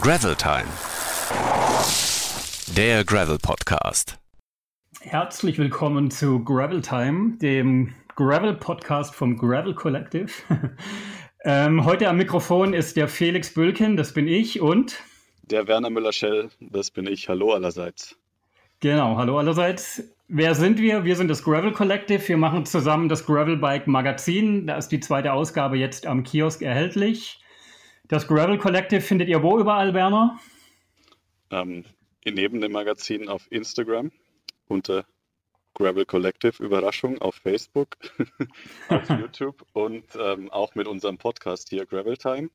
Gravel Time. Der Gravel Podcast. Herzlich willkommen zu Gravel Time, dem Gravel Podcast vom Gravel Collective. ähm, heute am Mikrofon ist der Felix Bülken, das bin ich, und der Werner Müller-Schell, das bin ich. Hallo allerseits. Genau, hallo allerseits. Wer sind wir? Wir sind das Gravel Collective. Wir machen zusammen das Gravel Bike Magazin. Da ist die zweite Ausgabe jetzt am Kiosk erhältlich. Das Gravel Collective findet ihr wo überall, Werner? Ähm, neben dem Magazin auf Instagram unter Gravel Collective Überraschung auf Facebook, auf YouTube und ähm, auch mit unserem Podcast hier Gravel Time.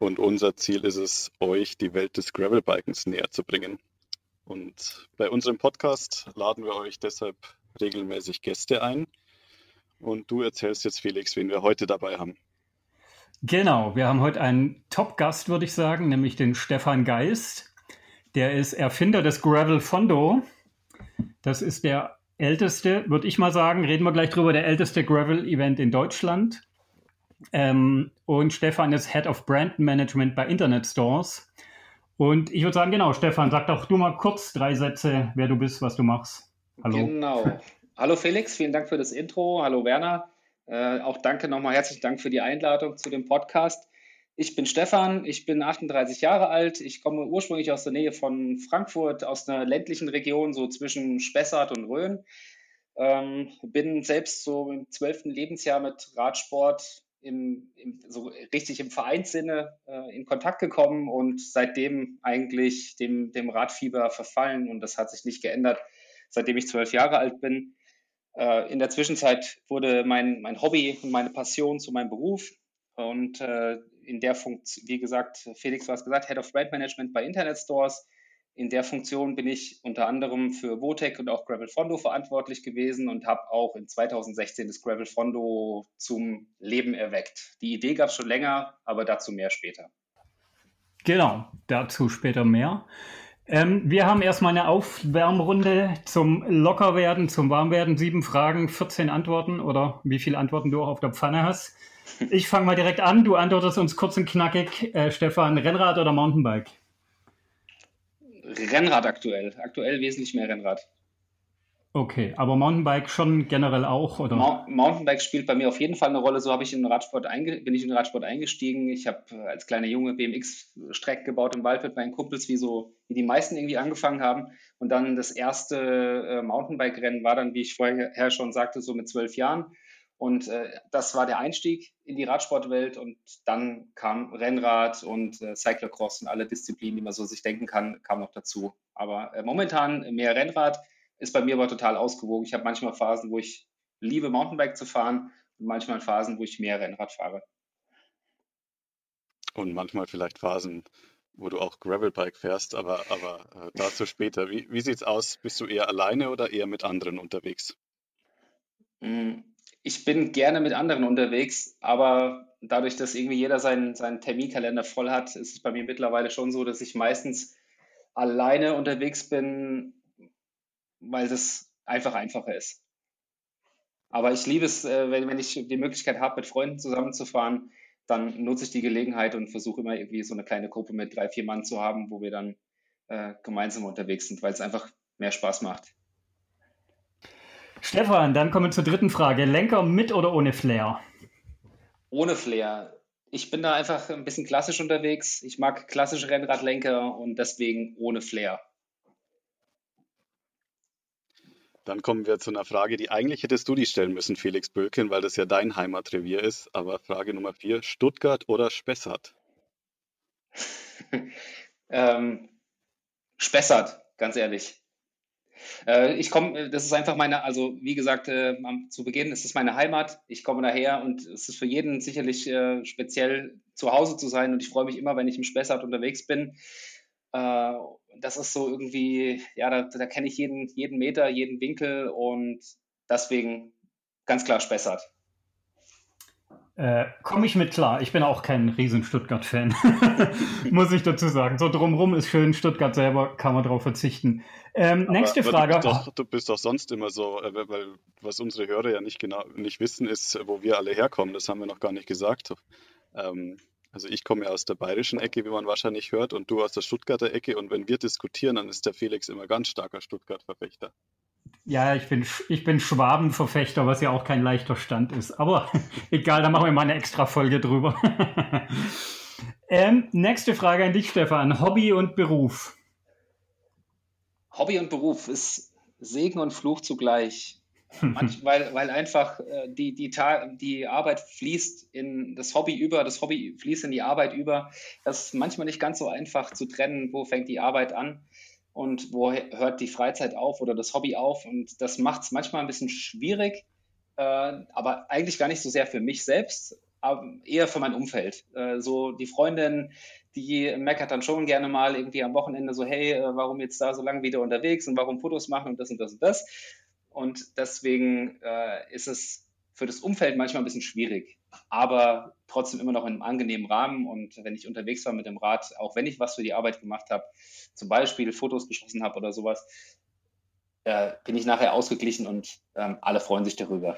Und unser Ziel ist es, euch die Welt des Gravelbikens näher zu bringen. Und bei unserem Podcast laden wir euch deshalb regelmäßig Gäste ein. Und du erzählst jetzt, Felix, wen wir heute dabei haben. Genau, wir haben heute einen Top-Gast, würde ich sagen, nämlich den Stefan Geist. Der ist Erfinder des Gravel Fondo. Das ist der älteste, würde ich mal sagen, reden wir gleich drüber, der älteste Gravel-Event in Deutschland. Ähm, und Stefan ist Head of Brand Management bei Internet Stores. Und ich würde sagen, genau, Stefan, sag doch du mal kurz drei Sätze, wer du bist, was du machst. Hallo. Genau. Hallo Felix, vielen Dank für das Intro. Hallo Werner. Äh, auch danke nochmal, herzlichen Dank für die Einladung zu dem Podcast. Ich bin Stefan, ich bin 38 Jahre alt. Ich komme ursprünglich aus der Nähe von Frankfurt, aus einer ländlichen Region, so zwischen Spessart und Rhön. Ähm, bin selbst so im zwölften Lebensjahr mit Radsport im, im, so richtig im Vereinssinne äh, in Kontakt gekommen und seitdem eigentlich dem, dem Radfieber verfallen und das hat sich nicht geändert, seitdem ich zwölf Jahre alt bin. Äh, in der Zwischenzeit wurde mein, mein Hobby und meine Passion zu meinem Beruf und äh, in der Funktion, wie gesagt, Felix, du hast gesagt, Head of Brand Management bei Internet Stores in der Funktion bin ich unter anderem für Votec und auch Gravel Fondo verantwortlich gewesen und habe auch in 2016 das Gravel Fondo zum Leben erweckt. Die Idee gab es schon länger, aber dazu mehr später. Genau, dazu später mehr. Ähm, wir haben erstmal eine Aufwärmrunde zum Lockerwerden, zum Warmwerden. Sieben Fragen, 14 Antworten oder wie viele Antworten du auch auf der Pfanne hast. Ich fange mal direkt an. Du antwortest uns kurz und knackig. Äh, Stefan, Rennrad oder Mountainbike? Rennrad aktuell. Aktuell wesentlich mehr Rennrad. Okay, aber Mountainbike schon generell auch, oder? Mountainbike spielt bei mir auf jeden Fall eine Rolle. So habe ich in den Radsport bin ich in den Radsport eingestiegen. Ich habe äh, als kleiner Junge BMX-Strecken gebaut im Wald mit meinen Kumpels, wie so wie die meisten irgendwie angefangen haben. Und dann das erste äh, Mountainbike-Rennen war dann, wie ich vorher schon sagte, so mit zwölf Jahren. Und äh, das war der Einstieg in die Radsportwelt und dann kam Rennrad und äh, Cyclocross und alle Disziplinen, die man so sich denken kann, kam noch dazu. Aber äh, momentan mehr Rennrad ist bei mir aber total ausgewogen. Ich habe manchmal Phasen, wo ich liebe, Mountainbike zu fahren und manchmal Phasen, wo ich mehr Rennrad fahre. Und manchmal vielleicht Phasen, wo du auch Gravelbike fährst, aber, aber äh, dazu später. Wie, wie sieht es aus? Bist du eher alleine oder eher mit anderen unterwegs? Mm ich bin gerne mit anderen unterwegs, aber dadurch, dass irgendwie jeder seinen, seinen Terminkalender voll hat, ist es bei mir mittlerweile schon so, dass ich meistens alleine unterwegs bin, weil es einfach einfacher ist. Aber ich liebe es, äh, wenn, wenn ich die Möglichkeit habe, mit Freunden zusammenzufahren, dann nutze ich die Gelegenheit und versuche immer irgendwie so eine kleine Gruppe mit drei, vier Mann zu haben, wo wir dann äh, gemeinsam unterwegs sind, weil es einfach mehr Spaß macht. Stefan, dann kommen wir zur dritten Frage. Lenker mit oder ohne Flair? Ohne Flair. Ich bin da einfach ein bisschen klassisch unterwegs. Ich mag klassische Rennradlenker und deswegen ohne Flair. Dann kommen wir zu einer Frage, die eigentlich hättest du die stellen müssen, Felix Bölken, weil das ja dein Heimatrevier ist. Aber Frage Nummer vier: Stuttgart oder Spessart? ähm, Spessart, ganz ehrlich. Äh, ich komme, äh, das ist einfach meine, also wie gesagt, äh, zu Beginn, es ist meine Heimat. Ich komme daher und es ist für jeden sicherlich äh, speziell zu Hause zu sein und ich freue mich immer, wenn ich im Spessart unterwegs bin. Äh, das ist so irgendwie, ja, da, da kenne ich jeden, jeden Meter, jeden Winkel und deswegen ganz klar Spessart. Äh, Komme ich mit klar. Ich bin auch kein riesen Stuttgart-Fan, muss ich dazu sagen. So drumrum ist schön, Stuttgart selber kann man darauf verzichten. Ähm, nächste aber, Frage. du, bist doch, du bist doch sonst immer so, äh, weil was unsere Hörer ja nicht genau nicht wissen, ist, wo wir alle herkommen. Das haben wir noch gar nicht gesagt. Ähm, Also ich komme ja aus der bayerischen Ecke, wie man wahrscheinlich hört, und du aus der Stuttgarter Ecke. Und wenn wir diskutieren, dann ist der Felix immer ganz starker Stuttgart-Verfechter. Ja, ich bin, ich bin Schwabenverfechter, was ja auch kein leichter Stand ist. Aber egal, da machen wir mal eine extra Folge drüber. ähm, nächste Frage an dich, Stefan. Hobby und Beruf. Hobby und Beruf ist Segen und Fluch zugleich. Manch, weil, weil einfach äh, die, die, die Arbeit fließt in das Hobby über, das Hobby fließt in die Arbeit über. Das ist manchmal nicht ganz so einfach zu trennen, wo fängt die Arbeit an und wo hört die Freizeit auf oder das Hobby auf. Und das macht es manchmal ein bisschen schwierig, äh, aber eigentlich gar nicht so sehr für mich selbst, eher für mein Umfeld. Äh, so die Freundin, die meckert dann schon gerne mal irgendwie am Wochenende so, hey, äh, warum jetzt da so lange wieder unterwegs und warum Fotos machen und das und das und das. Und deswegen äh, ist es für das Umfeld manchmal ein bisschen schwierig, aber trotzdem immer noch in einem angenehmen Rahmen. Und wenn ich unterwegs war mit dem Rad, auch wenn ich was für die Arbeit gemacht habe, zum Beispiel Fotos geschossen habe oder sowas, äh, bin ich nachher ausgeglichen und ähm, alle freuen sich darüber.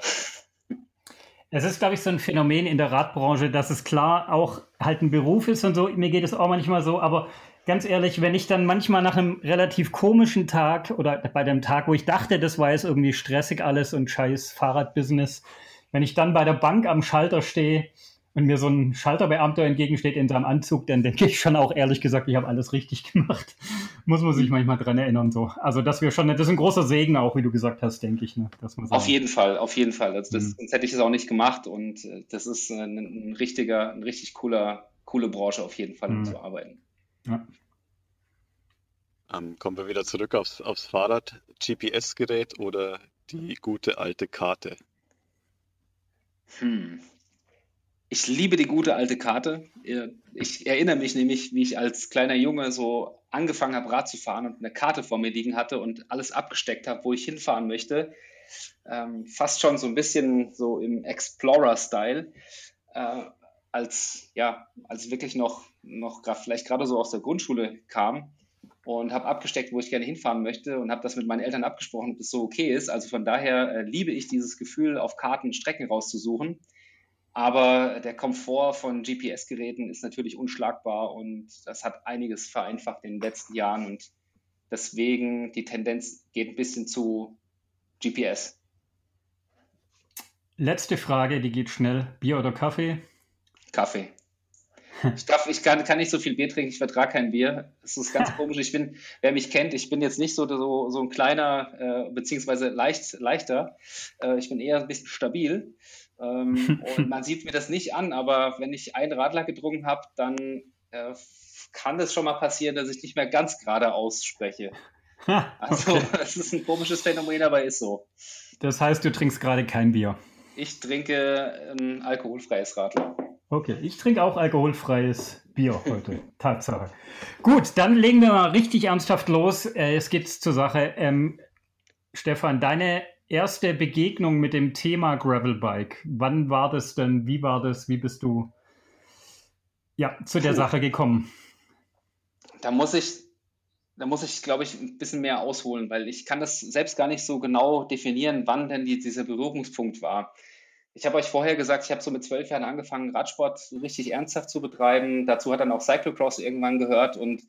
Es ist, glaube ich, so ein Phänomen in der Radbranche, dass es klar auch halt ein Beruf ist und so. Mir geht es auch manchmal so, aber ganz ehrlich, wenn ich dann manchmal nach einem relativ komischen Tag oder bei dem Tag, wo ich dachte, das war jetzt irgendwie stressig alles und scheiß Fahrradbusiness, wenn ich dann bei der Bank am Schalter stehe und mir so ein Schalterbeamter entgegensteht in seinem Anzug, dann denke ich schon auch ehrlich gesagt, ich habe alles richtig gemacht. Muss man sich manchmal dran erinnern so. Also das wäre schon, das ist ein großer Segen auch, wie du gesagt hast, denke ich. Ne? Dass man auf jeden Fall, auf jeden Fall. Also das, mhm. Sonst hätte ich es auch nicht gemacht und äh, das ist ein, ein, richtiger, ein richtig cooler, coole Branche auf jeden Fall, um mhm. zu arbeiten. Ja. Ähm, kommen wir wieder zurück aufs, aufs Fahrrad. GPS-Gerät oder die gute alte Karte? Hm, ich liebe die gute alte Karte. Ich erinnere mich nämlich, wie ich als kleiner Junge so angefangen habe, Rad zu fahren und eine Karte vor mir liegen hatte und alles abgesteckt habe, wo ich hinfahren möchte. Ähm, fast schon so ein bisschen so im Explorer-Style. Äh, als, ja, als wirklich noch, noch grad, vielleicht gerade so aus der Grundschule kam und habe abgesteckt, wo ich gerne hinfahren möchte und habe das mit meinen Eltern abgesprochen, ob das so okay ist. Also von daher äh, liebe ich dieses Gefühl, auf Karten Strecken rauszusuchen. Aber der Komfort von GPS-Geräten ist natürlich unschlagbar und das hat einiges vereinfacht in den letzten Jahren und deswegen die Tendenz geht ein bisschen zu GPS. Letzte Frage, die geht schnell. Bier oder Kaffee? Kaffee. Ich, darf, ich kann, kann nicht so viel Bier trinken, ich vertrage kein Bier. Das ist ganz komisch. Ich bin, wer mich kennt, ich bin jetzt nicht so, so, so ein kleiner, äh, beziehungsweise leicht, leichter. Äh, ich bin eher ein bisschen stabil. Ähm, und man sieht mir das nicht an, aber wenn ich einen Radler getrunken habe, dann äh, kann es schon mal passieren, dass ich nicht mehr ganz gerade ausspreche. also, okay. es ist ein komisches Phänomen, aber ist so. Das heißt, du trinkst gerade kein Bier? Ich trinke ein alkoholfreies Radler. Okay, ich trinke auch alkoholfreies Bier heute. Tatsache. Gut, dann legen wir mal richtig ernsthaft los. Äh, es geht zur Sache. Ähm, Stefan, deine erste Begegnung mit dem Thema Gravelbike, wann war das denn? Wie war das? Wie bist du ja, zu der Puh. Sache gekommen? Da muss ich, da muss ich, glaube ich, ein bisschen mehr ausholen, weil ich kann das selbst gar nicht so genau definieren, wann denn die, dieser Berührungspunkt war. Ich habe euch vorher gesagt, ich habe so mit zwölf Jahren angefangen, Radsport richtig ernsthaft zu betreiben. Dazu hat dann auch Cyclocross irgendwann gehört und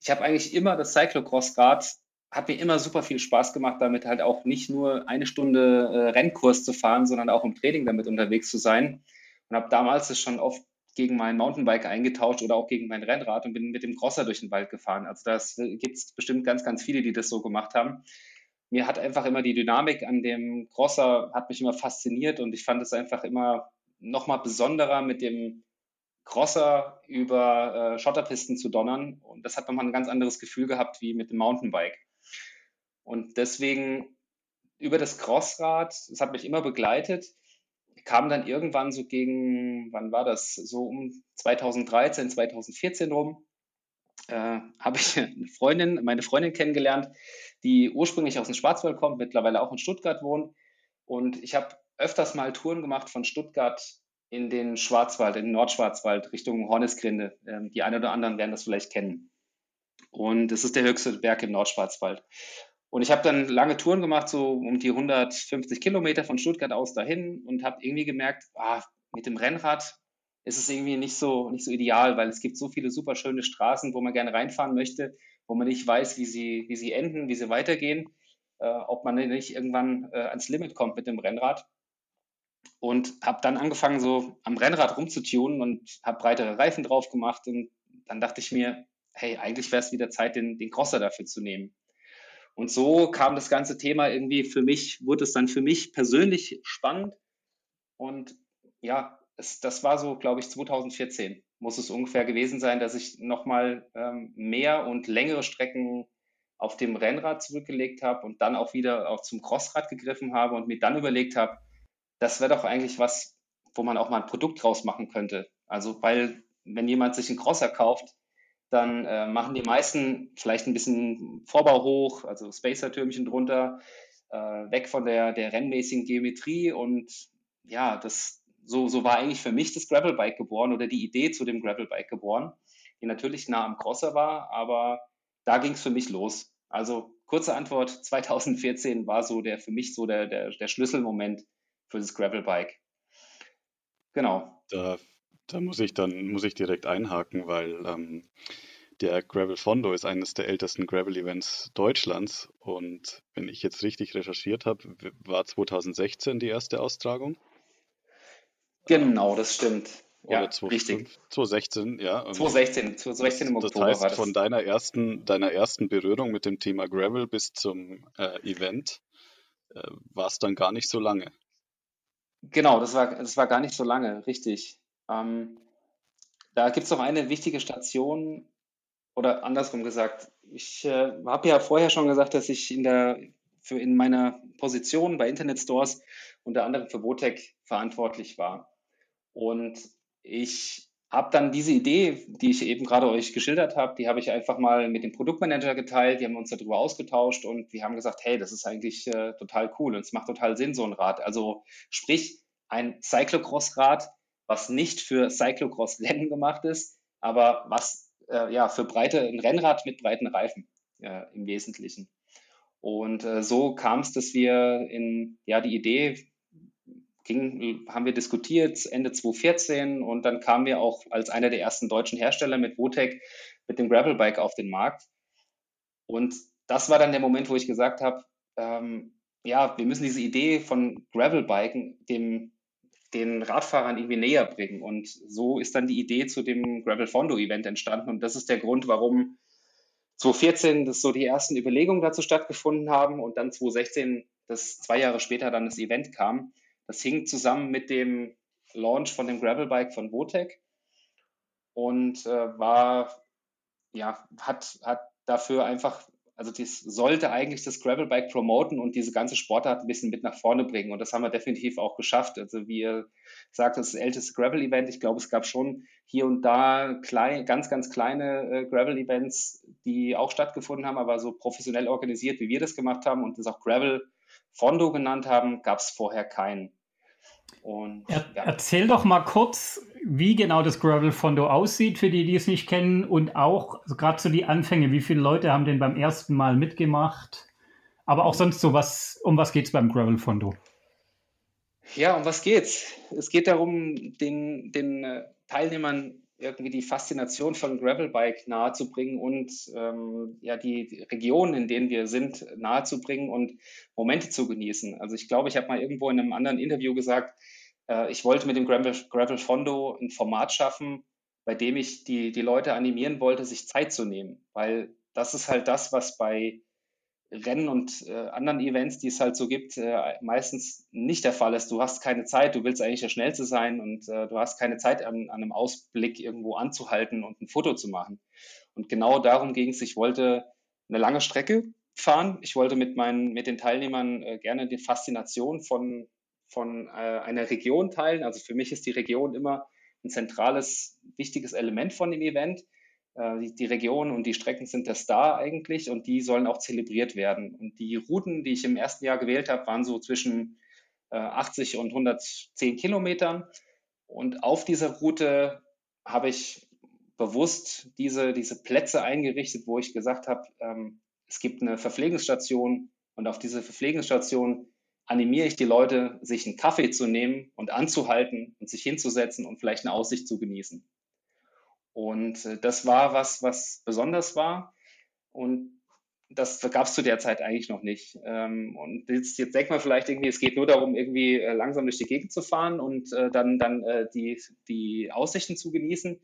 ich habe eigentlich immer das Cyclocross-Rad hat mir immer super viel Spaß gemacht, damit halt auch nicht nur eine Stunde äh, Rennkurs zu fahren, sondern auch im Training damit unterwegs zu sein. Und habe damals das schon oft gegen mein Mountainbike eingetauscht oder auch gegen mein Rennrad und bin mit dem Crosser durch den Wald gefahren. Also das gibt es bestimmt ganz, ganz viele, die das so gemacht haben. Mir hat einfach immer die Dynamik an dem Crosser, hat mich immer fasziniert und ich fand es einfach immer nochmal besonderer mit dem Crosser über äh, Schotterpisten zu donnern. Und das hat nochmal ein ganz anderes Gefühl gehabt wie mit dem Mountainbike. Und deswegen über das Crossrad, das hat mich immer begleitet, kam dann irgendwann so gegen, wann war das, so um 2013, 2014 rum, äh, habe ich eine Freundin, meine Freundin kennengelernt, die ursprünglich aus dem Schwarzwald kommt, mittlerweile auch in Stuttgart wohnt. Und ich habe öfters mal Touren gemacht von Stuttgart in den Schwarzwald, in den Nordschwarzwald Richtung Hornisgrinde. Ähm, die einen oder anderen werden das vielleicht kennen. Und es ist der höchste Berg im Nordschwarzwald. Und ich habe dann lange Touren gemacht, so um die 150 Kilometer von Stuttgart aus dahin und habe irgendwie gemerkt, ah, mit dem Rennrad ist es irgendwie nicht so, nicht so ideal, weil es gibt so viele super schöne Straßen, wo man gerne reinfahren möchte, wo man nicht weiß, wie sie, wie sie enden, wie sie weitergehen, äh, ob man nicht irgendwann äh, ans Limit kommt mit dem Rennrad. Und habe dann angefangen, so am Rennrad rumzutunen und habe breitere Reifen drauf gemacht. Und dann dachte ich mir, hey, eigentlich wäre es wieder Zeit, den, den Crosser dafür zu nehmen. Und so kam das ganze Thema irgendwie für mich, wurde es dann für mich persönlich spannend. Und ja, es, das war so, glaube ich, 2014 muss es ungefähr gewesen sein, dass ich nochmal ähm, mehr und längere Strecken auf dem Rennrad zurückgelegt habe und dann auch wieder auch zum Crossrad gegriffen habe und mir dann überlegt habe, das wäre doch eigentlich was, wo man auch mal ein Produkt draus machen könnte. Also, weil wenn jemand sich einen Crosser kauft, dann äh, machen die meisten vielleicht ein bisschen Vorbau hoch, also Spacer-Türmchen drunter, äh, weg von der, der rennmäßigen Geometrie und ja, das, so, so war eigentlich für mich das Gravelbike geboren oder die Idee zu dem Gravelbike geboren, die natürlich nah am Crosser war, aber da ging es für mich los. Also kurze Antwort, 2014 war so der für mich so der, der, der Schlüsselmoment für das Gravelbike. Genau. Da da muss ich dann muss ich direkt einhaken, weil ähm, der Gravel Fondo ist eines der ältesten Gravel-Events Deutschlands und wenn ich jetzt richtig recherchiert habe, war 2016 die erste Austragung. Genau, das stimmt. Oder ja, 20, richtig. 2016, ja. 2016, 2016 im Oktober das heißt, war das. von deiner ersten, deiner ersten Berührung mit dem Thema Gravel bis zum äh, Event äh, war es dann gar nicht so lange. Genau, das war, das war gar nicht so lange, richtig. Ähm, da gibt es noch eine wichtige Station, oder andersrum gesagt, ich äh, habe ja vorher schon gesagt, dass ich in der für in meiner Position bei Internet Stores unter anderem für Votec verantwortlich war. Und ich habe dann diese Idee, die ich eben gerade euch geschildert habe, die habe ich einfach mal mit dem Produktmanager geteilt, die haben uns darüber ausgetauscht und wir haben gesagt, hey, das ist eigentlich äh, total cool und es macht total Sinn, so ein Rad. Also sprich, ein Cyclocross-Rad, was nicht für Cyclocross-Rennen gemacht ist, aber was äh, ja für breite, ein Rennrad mit breiten Reifen äh, im Wesentlichen. Und äh, so kam es, dass wir in ja die Idee ging, haben wir diskutiert Ende 2014 und dann kamen wir auch als einer der ersten deutschen Hersteller mit Votec mit dem Gravelbike auf den Markt. Und das war dann der Moment, wo ich gesagt habe, ähm, ja, wir müssen diese Idee von Gravelbiken dem den Radfahrern irgendwie näher bringen. Und so ist dann die Idee zu dem Gravel Fondo Event entstanden. Und das ist der Grund, warum 2014 das so die ersten Überlegungen dazu stattgefunden haben und dann 2016, das zwei Jahre später dann das Event kam. Das hing zusammen mit dem Launch von dem Gravelbike von Votec und äh, war, ja, hat, hat dafür einfach also das sollte eigentlich das Gravelbike promoten und diese ganze Sportart ein bisschen mit nach vorne bringen. Und das haben wir definitiv auch geschafft. Also wie ihr sagt, das ist das älteste Gravel-Event. Ich glaube, es gab schon hier und da klein, ganz, ganz kleine äh, Gravel-Events, die auch stattgefunden haben, aber so professionell organisiert, wie wir das gemacht haben und das auch Gravel Fondo genannt haben, gab es vorher keinen. Und, er, ja. Erzähl doch mal kurz, wie genau das Gravel Fondo aussieht, für die, die es nicht kennen, und auch also gerade so die Anfänge. Wie viele Leute haben denn beim ersten Mal mitgemacht? Aber auch sonst so, was, um was geht es beim Gravel Fondo? Ja, um was geht's? Es geht darum, den, den äh, Teilnehmern irgendwie die Faszination von Gravelbike nahezubringen und ähm, ja die Regionen, in denen wir sind, nahezubringen und Momente zu genießen. Also ich glaube, ich habe mal irgendwo in einem anderen Interview gesagt, äh, ich wollte mit dem Gravel, Gravel Fondo ein Format schaffen, bei dem ich die, die Leute animieren wollte, sich Zeit zu nehmen, weil das ist halt das, was bei Rennen und äh, anderen Events, die es halt so gibt, äh, meistens nicht der Fall ist. Du hast keine Zeit, du willst eigentlich der Schnellste sein und äh, du hast keine Zeit, an, an, einem Ausblick irgendwo anzuhalten und ein Foto zu machen. Und genau darum ging es. Ich wollte eine lange Strecke fahren. Ich wollte mit, meinen, mit den Teilnehmern äh, gerne die Faszination von, von äh, einer Region teilen. Also für mich ist die Region immer ein zentrales, wichtiges Element von dem Event die, die Region und die Strecken sind der Star eigentlich und die sollen auch zelebriert werden. Und die Routen, die ich im ersten Jahr gewählt habe, waren so zwischen 80 äh, und 110 Kilometern. Und auf dieser Route habe ich bewusst diese, diese Plätze eingerichtet, wo ich gesagt habe, ähm, es gibt eine Verpflegungsstation und auf diese Verpflegungsstation animiere ich die Leute, sich einen Kaffee zu nehmen und anzuhalten und sich hinzusetzen und vielleicht eine Aussicht zu genießen. Und äh, das war was, was besonders war. Und das gab es zu der Zeit eigentlich noch nicht. Ähm, und jetzt, jetzt denkt man vielleicht irgendwie, es geht nur darum, irgendwie äh, langsam durch die Gegend zu fahren und äh, dann, dann äh, die, die Aussichten zu genießen.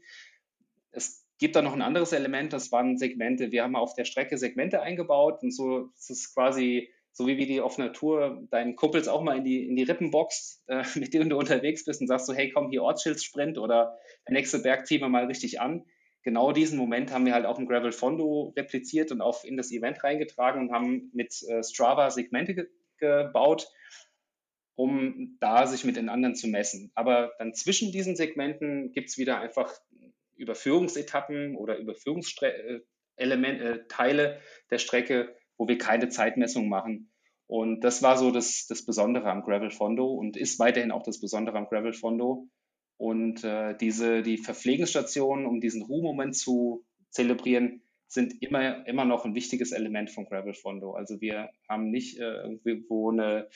Es gibt da noch ein anderes Element, das waren Segmente. Wir haben auf der Strecke Segmente eingebaut und so ist es quasi so wie wir die auf Tour deinen Kumpels auch mal in die, in die Rippen boxt, äh, mit denen du unterwegs bist und sagst so, hey, komm, hier Ortsschild-Sprint oder der nächste Berg ziehen wir mal richtig an. Genau diesen Moment haben wir halt auch im Gravel Fondo repliziert und auch in das Event reingetragen und haben mit äh, Strava Segmente ge gebaut, um da sich mit den anderen zu messen. Aber dann zwischen diesen Segmenten gibt es wieder einfach Überführungsetappen oder Überführungsteile äh, äh, der Strecke, wo wir keine Zeitmessung machen. Und das war so das, das Besondere am Gravel Fondo und ist weiterhin auch das Besondere am Gravel Fondo. Und äh, diese, die Verpflegungsstationen, um diesen Ruhmoment zu zelebrieren, sind immer, immer noch ein wichtiges Element von Gravel Fondo. Also wir haben nicht äh, irgendwo eine,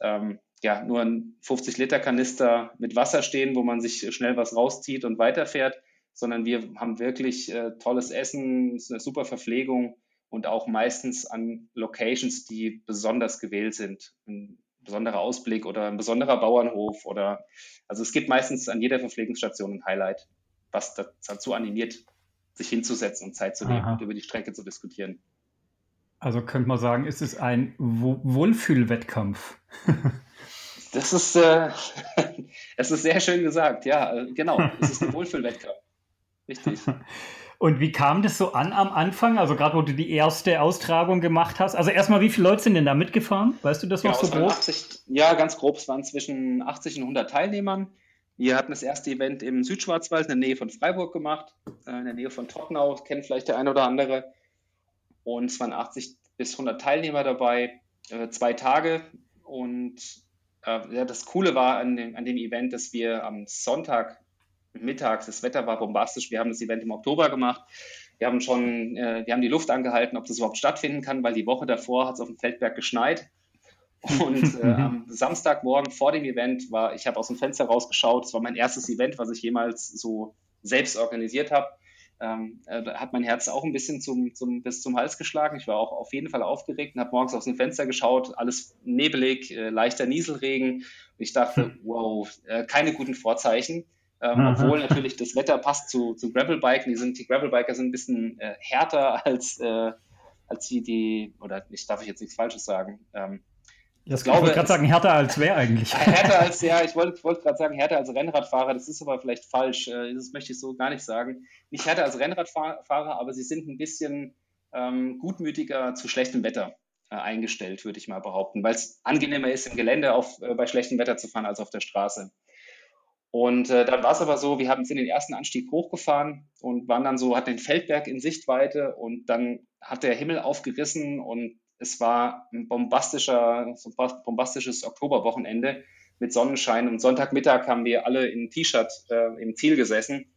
ähm, ja, nur ein 50-Liter-Kanister mit Wasser stehen, wo man sich schnell was rauszieht und weiterfährt, sondern wir haben wirklich äh, tolles Essen, eine super Verpflegung und auch meistens an Locations, die besonders gewählt sind. Ein besonderer Ausblick oder ein besonderer Bauernhof oder also es gibt meistens an jeder Verpflegungsstation ein Highlight, was dazu animiert, sich hinzusetzen und Zeit zu nehmen Aha. und über die Strecke zu diskutieren. Also könnte man sagen, ist es ein Wohlfühlwettkampf? das ist, äh, es ist sehr schön gesagt, ja, äh, genau. Es ist ein Wohlfühlwettkampf. Richtig. Und wie kam das so an am Anfang? Also gerade wo du die erste Austragung gemacht hast. Also erstmal, wie viele Leute sind denn da mitgefahren? Weißt du das noch ja, so grob? 80, ja, ganz grob. Es waren zwischen 80 und 100 Teilnehmern. Wir hatten das erste Event im Südschwarzwald in der Nähe von Freiburg gemacht, äh, in der Nähe von Tottenau, kennt vielleicht der eine oder andere. Und es waren 80 bis 100 Teilnehmer dabei, äh, zwei Tage. Und äh, ja, das Coole war an dem, an dem Event, dass wir am Sonntag mittags, das Wetter war bombastisch. Wir haben das Event im Oktober gemacht. Wir haben schon, äh, wir haben die Luft angehalten, ob das überhaupt stattfinden kann, weil die Woche davor hat es auf dem Feldberg geschneit. Und äh, am Samstagmorgen vor dem Event war, ich habe aus dem Fenster rausgeschaut, es war mein erstes Event, was ich jemals so selbst organisiert habe. Ähm, äh, hat mein Herz auch ein bisschen zum, zum, bis zum Hals geschlagen. Ich war auch auf jeden Fall aufgeregt und habe morgens aus dem Fenster geschaut, alles nebelig, äh, leichter Nieselregen. Und ich dachte, wow, äh, keine guten Vorzeichen. Ähm, obwohl natürlich das Wetter passt zu, zu Gravelbiken. Die, sind, die Gravelbiker sind ein bisschen äh, härter als, äh, als die, die, oder ich darf ich jetzt nichts Falsches sagen. Ähm, das ich wollte gerade sagen, härter als wer eigentlich? Härter als, ja, ich wollte wollt gerade sagen, härter als Rennradfahrer, das ist aber vielleicht falsch, äh, das möchte ich so gar nicht sagen. Nicht härter als Rennradfahrer, aber sie sind ein bisschen ähm, gutmütiger zu schlechtem Wetter äh, eingestellt, würde ich mal behaupten, weil es angenehmer ist, im Gelände auf, äh, bei schlechtem Wetter zu fahren als auf der Straße. Und äh, dann war es aber so, wir haben in den ersten Anstieg hochgefahren und waren dann so, hatten den Feldberg in Sichtweite und dann hat der Himmel aufgerissen und es war ein bombastischer, so ein bombastisches Oktoberwochenende mit Sonnenschein. Und Sonntagmittag haben wir alle in T-Shirt äh, im Ziel gesessen.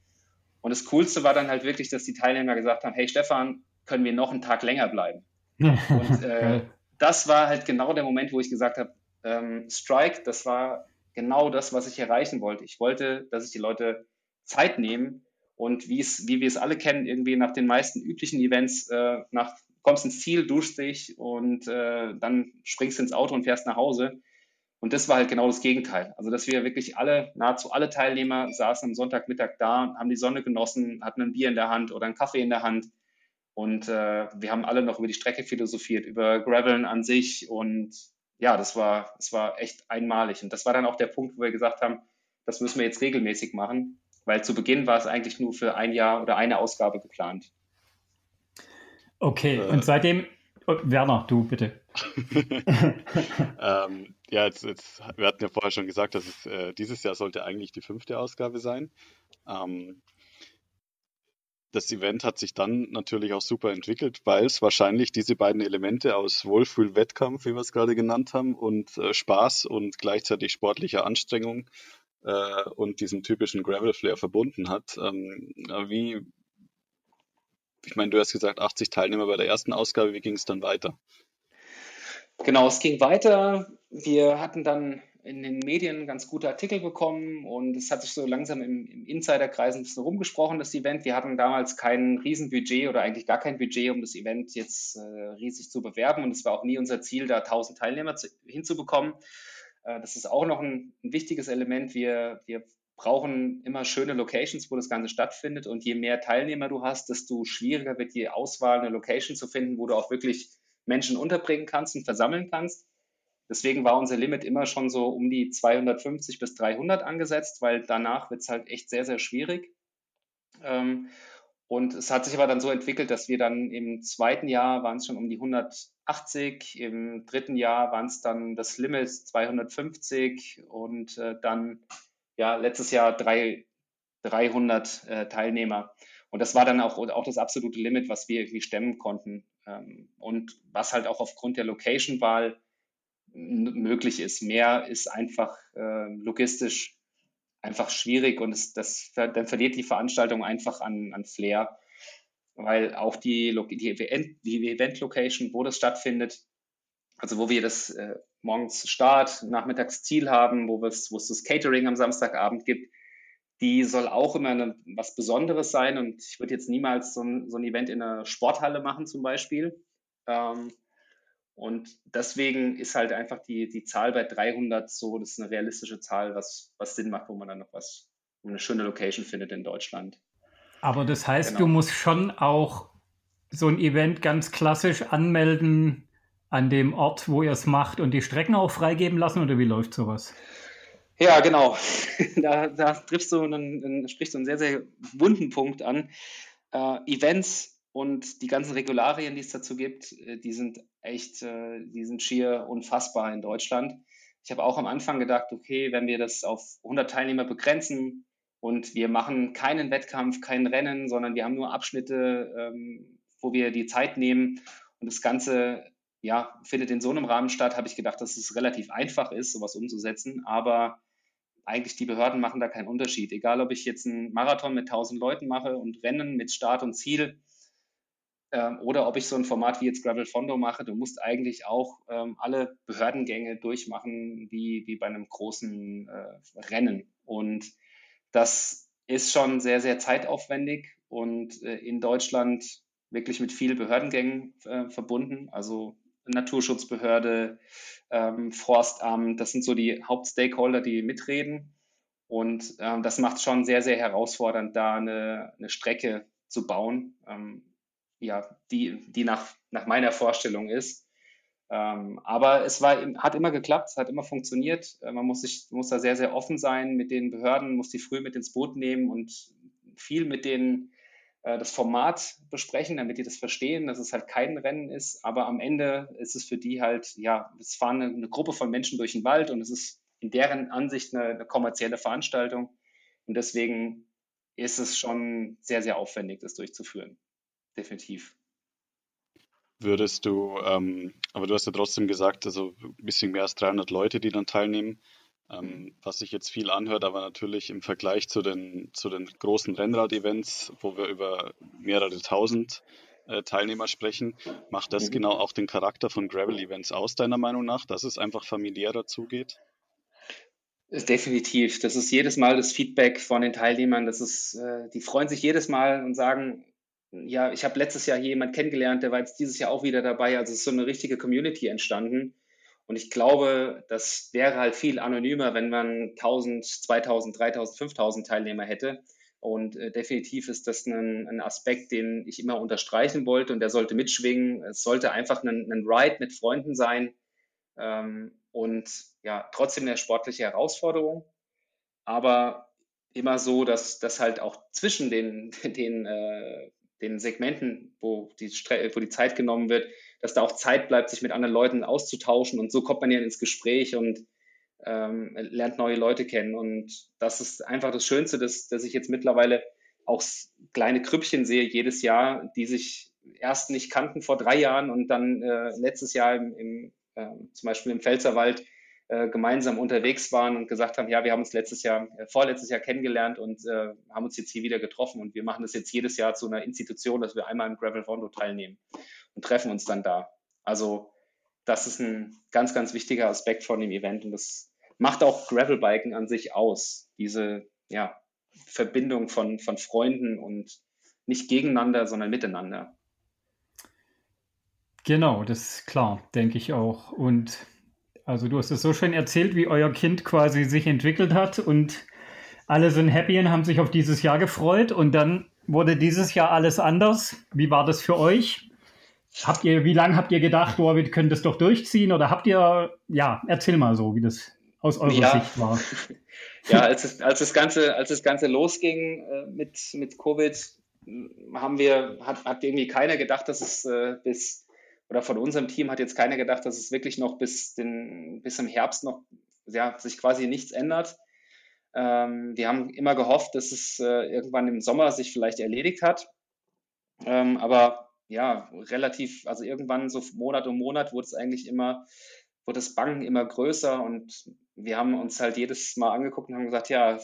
Und das Coolste war dann halt wirklich, dass die Teilnehmer gesagt haben, hey Stefan, können wir noch einen Tag länger bleiben? und äh, das war halt genau der Moment, wo ich gesagt habe, ähm, Strike, das war genau das, was ich erreichen wollte. Ich wollte, dass sich die Leute Zeit nehmen und wie es, wie wir es alle kennen, irgendwie nach den meisten üblichen Events, äh, nach, kommst ins Ziel, duschst dich und äh, dann springst ins Auto und fährst nach Hause. Und das war halt genau das Gegenteil. Also, dass wir wirklich alle, nahezu alle Teilnehmer saßen am Sonntagmittag da, haben die Sonne genossen, hatten ein Bier in der Hand oder einen Kaffee in der Hand. Und äh, wir haben alle noch über die Strecke philosophiert, über Graveln an sich und ja, das war, das war echt einmalig. Und das war dann auch der Punkt, wo wir gesagt haben, das müssen wir jetzt regelmäßig machen, weil zu Beginn war es eigentlich nur für ein Jahr oder eine Ausgabe geplant. Okay, äh, und seitdem, oh, Werner, du bitte. ähm, ja, jetzt, jetzt, wir hatten ja vorher schon gesagt, dass es äh, dieses Jahr sollte eigentlich die fünfte Ausgabe sein. Ähm, das Event hat sich dann natürlich auch super entwickelt, weil es wahrscheinlich diese beiden Elemente aus Wohlfühl-Wettkampf, wie wir es gerade genannt haben, und äh, Spaß und gleichzeitig sportlicher Anstrengung äh, und diesem typischen Gravel-Flair verbunden hat. Ähm, wie, ich meine, du hast gesagt, 80 Teilnehmer bei der ersten Ausgabe, wie ging es dann weiter? Genau, es ging weiter wir hatten dann in den Medien ganz gute Artikel bekommen und es hat sich so langsam im, im Insiderkreis ein bisschen rumgesprochen, das Event. Wir hatten damals kein Riesenbudget oder eigentlich gar kein Budget, um das Event jetzt äh, riesig zu bewerben und es war auch nie unser Ziel, da 1000 Teilnehmer zu, hinzubekommen. Äh, das ist auch noch ein, ein wichtiges Element. Wir, wir brauchen immer schöne Locations, wo das Ganze stattfindet und je mehr Teilnehmer du hast, desto schwieriger wird die Auswahl, eine Location zu finden, wo du auch wirklich Menschen unterbringen kannst und versammeln kannst. Deswegen war unser Limit immer schon so um die 250 bis 300 angesetzt, weil danach wird es halt echt sehr, sehr schwierig. Ähm, und es hat sich aber dann so entwickelt, dass wir dann im zweiten Jahr waren es schon um die 180, im dritten Jahr waren es dann das Limit 250 und äh, dann ja letztes Jahr drei, 300 äh, Teilnehmer. Und das war dann auch, auch das absolute Limit, was wir irgendwie stemmen konnten. Ähm, und was halt auch aufgrund der Location-Wahl möglich ist. Mehr ist einfach äh, logistisch einfach schwierig und es, das, dann verliert die Veranstaltung einfach an, an Flair, weil auch die, die, Event, die Event-Location, wo das stattfindet, also wo wir das äh, morgens Start, nachmittags Ziel haben, wo, wo es das Catering am Samstagabend gibt, die soll auch immer eine, was Besonderes sein und ich würde jetzt niemals so ein, so ein Event in einer Sporthalle machen zum Beispiel. Ähm, und deswegen ist halt einfach die, die Zahl bei 300 so, das ist eine realistische Zahl, was, was Sinn macht, wo man dann noch was, eine schöne Location findet in Deutschland. Aber das heißt, genau. du musst schon auch so ein Event ganz klassisch anmelden an dem Ort, wo ihr es macht und die Strecken auch freigeben lassen oder wie läuft sowas? Ja, genau. Da, da triffst du einen, sprichst du einen sehr, sehr wunden Punkt an. Äh, Events und die ganzen Regularien, die es dazu gibt, äh, die sind echt, äh, die sind schier unfassbar in Deutschland. Ich habe auch am Anfang gedacht, okay, wenn wir das auf 100 Teilnehmer begrenzen und wir machen keinen Wettkampf, kein Rennen, sondern wir haben nur Abschnitte, ähm, wo wir die Zeit nehmen und das Ganze ja, findet in so einem Rahmen statt, habe ich gedacht, dass es relativ einfach ist, sowas umzusetzen. Aber eigentlich die Behörden machen da keinen Unterschied. Egal, ob ich jetzt einen Marathon mit 1000 Leuten mache und Rennen mit Start und Ziel, ähm, oder ob ich so ein Format wie jetzt Gravel Fondo mache, du musst eigentlich auch ähm, alle Behördengänge durchmachen, wie, wie bei einem großen äh, Rennen. Und das ist schon sehr, sehr zeitaufwendig und äh, in Deutschland wirklich mit vielen Behördengängen äh, verbunden. Also Naturschutzbehörde, ähm, Forstamt, das sind so die Hauptstakeholder, die mitreden. Und ähm, das macht schon sehr, sehr herausfordernd, da eine, eine Strecke zu bauen. Ähm, ja, die, die nach, nach meiner Vorstellung ist. Ähm, aber es war, hat immer geklappt, es hat immer funktioniert. Äh, man muss, sich, muss da sehr, sehr offen sein mit den Behörden, muss die früh mit ins Boot nehmen und viel mit denen äh, das Format besprechen, damit die das verstehen, dass es halt kein Rennen ist. Aber am Ende ist es für die halt, ja, es fahren eine, eine Gruppe von Menschen durch den Wald und es ist in deren Ansicht eine, eine kommerzielle Veranstaltung. Und deswegen ist es schon sehr, sehr aufwendig, das durchzuführen definitiv. Würdest du, ähm, aber du hast ja trotzdem gesagt, also ein bisschen mehr als 300 Leute, die dann teilnehmen, ähm, was sich jetzt viel anhört, aber natürlich im Vergleich zu den, zu den großen Rennrad-Events, wo wir über mehrere tausend äh, Teilnehmer sprechen, macht das mhm. genau auch den Charakter von Gravel-Events aus, deiner Meinung nach, dass es einfach familiärer zugeht? Definitiv. Das ist jedes Mal das Feedback von den Teilnehmern. Das ist, äh, die freuen sich jedes Mal und sagen, ja, ich habe letztes Jahr hier jemanden kennengelernt, der war jetzt dieses Jahr auch wieder dabei. Also es ist so eine richtige Community entstanden. Und ich glaube, das wäre halt viel anonymer, wenn man 1000, 2000, 3000, 5000 Teilnehmer hätte. Und äh, definitiv ist das ein, ein, Aspekt, den ich immer unterstreichen wollte und der sollte mitschwingen. Es sollte einfach ein, ein Ride mit Freunden sein ähm, und ja, trotzdem eine sportliche Herausforderung. Aber immer so, dass, dass halt auch zwischen den, den äh, den Segmenten, wo die, wo die Zeit genommen wird, dass da auch Zeit bleibt, sich mit anderen Leuten auszutauschen. Und so kommt man ja ins Gespräch und ähm, lernt neue Leute kennen. Und das ist einfach das Schönste, dass, dass ich jetzt mittlerweile auch kleine Krüppchen sehe jedes Jahr, die sich erst nicht kannten vor drei Jahren und dann äh, letztes Jahr im, im äh, zum Beispiel im Pfälzerwald äh, gemeinsam unterwegs waren und gesagt haben, ja, wir haben uns letztes Jahr, äh, vorletztes Jahr kennengelernt und äh, haben uns jetzt hier wieder getroffen und wir machen das jetzt jedes Jahr zu einer Institution, dass wir einmal im Gravel Rondo teilnehmen und treffen uns dann da. Also das ist ein ganz, ganz wichtiger Aspekt von dem Event und das macht auch Gravelbiken an sich aus. Diese ja, Verbindung von, von Freunden und nicht gegeneinander, sondern miteinander. Genau, das ist klar, denke ich auch. Und also du hast es so schön erzählt, wie euer Kind quasi sich entwickelt hat und alle sind happy und haben sich auf dieses Jahr gefreut und dann wurde dieses Jahr alles anders. Wie war das für euch? Habt ihr, wie lange habt ihr gedacht, oh, wir können das doch durchziehen? Oder habt ihr, ja, erzähl mal so, wie das aus eurer ja. Sicht war. Ja, als, es, als, das Ganze, als das Ganze losging äh, mit, mit Covid, haben wir, hat, hat irgendwie keiner gedacht, dass es äh, bis, oder von unserem Team hat jetzt keiner gedacht, dass es wirklich noch bis, den, bis im Herbst noch, ja, sich quasi nichts ändert. Ähm, wir haben immer gehofft, dass es äh, irgendwann im Sommer sich vielleicht erledigt hat. Ähm, aber ja, relativ, also irgendwann so Monat um Monat wurde es eigentlich immer, wurde das Bangen immer größer und wir haben uns halt jedes Mal angeguckt und haben gesagt, ja,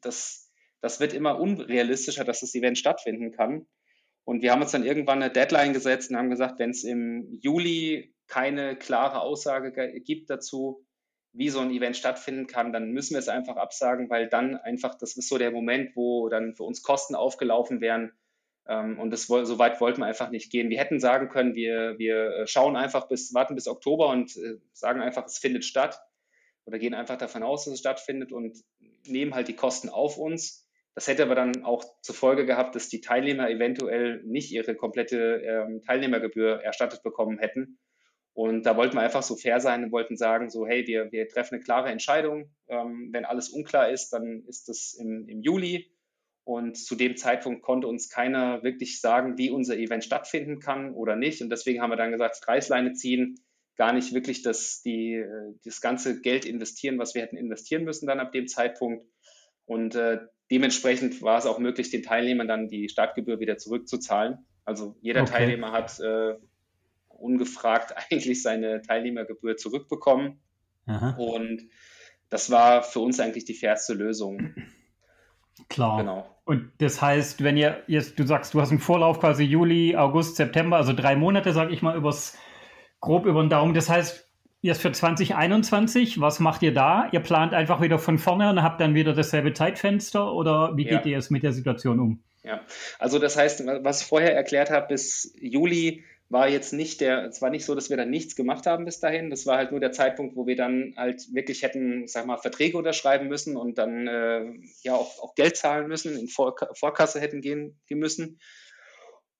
das, das wird immer unrealistischer, dass das Event stattfinden kann. Und wir haben uns dann irgendwann eine Deadline gesetzt und haben gesagt, wenn es im Juli keine klare Aussage gibt dazu, wie so ein Event stattfinden kann, dann müssen wir es einfach absagen, weil dann einfach, das ist so der Moment, wo dann für uns Kosten aufgelaufen wären. Ähm, und das, so weit wollten wir einfach nicht gehen. Wir hätten sagen können, wir, wir äh, schauen einfach bis, warten bis Oktober und äh, sagen einfach, es findet statt oder gehen einfach davon aus, dass es stattfindet und nehmen halt die Kosten auf uns. Das hätte aber dann auch zur Folge gehabt, dass die Teilnehmer eventuell nicht ihre komplette ähm, Teilnehmergebühr erstattet bekommen hätten. Und da wollten wir einfach so fair sein und wollten sagen, so, hey, wir, wir treffen eine klare Entscheidung. Ähm, wenn alles unklar ist, dann ist das im, im Juli. Und zu dem Zeitpunkt konnte uns keiner wirklich sagen, wie unser Event stattfinden kann oder nicht. Und deswegen haben wir dann gesagt, Reißleine ziehen, gar nicht wirklich das, die, das ganze Geld investieren, was wir hätten investieren müssen dann ab dem Zeitpunkt. Und äh, dementsprechend war es auch möglich, den Teilnehmern dann die Startgebühr wieder zurückzuzahlen. Also jeder okay. Teilnehmer hat äh, ungefragt eigentlich seine Teilnehmergebühr zurückbekommen. Aha. Und das war für uns eigentlich die fairste Lösung. Klar. Genau. Und das heißt, wenn ihr jetzt, du sagst, du hast einen Vorlauf quasi Juli, August, September, also drei Monate, sage ich mal, übers, grob über den Daumen. Das heißt, jetzt für 2021, was macht ihr da? Ihr plant einfach wieder von vorne und habt dann wieder dasselbe Zeitfenster oder wie geht ja. ihr es mit der Situation um? Ja, also das heißt, was ich vorher erklärt habe, bis Juli war jetzt nicht der, es war nicht so, dass wir dann nichts gemacht haben bis dahin. Das war halt nur der Zeitpunkt, wo wir dann halt wirklich hätten, sag mal, Verträge unterschreiben müssen und dann äh, ja auch, auch Geld zahlen müssen, in Vor Vorkasse hätten gehen, gehen müssen.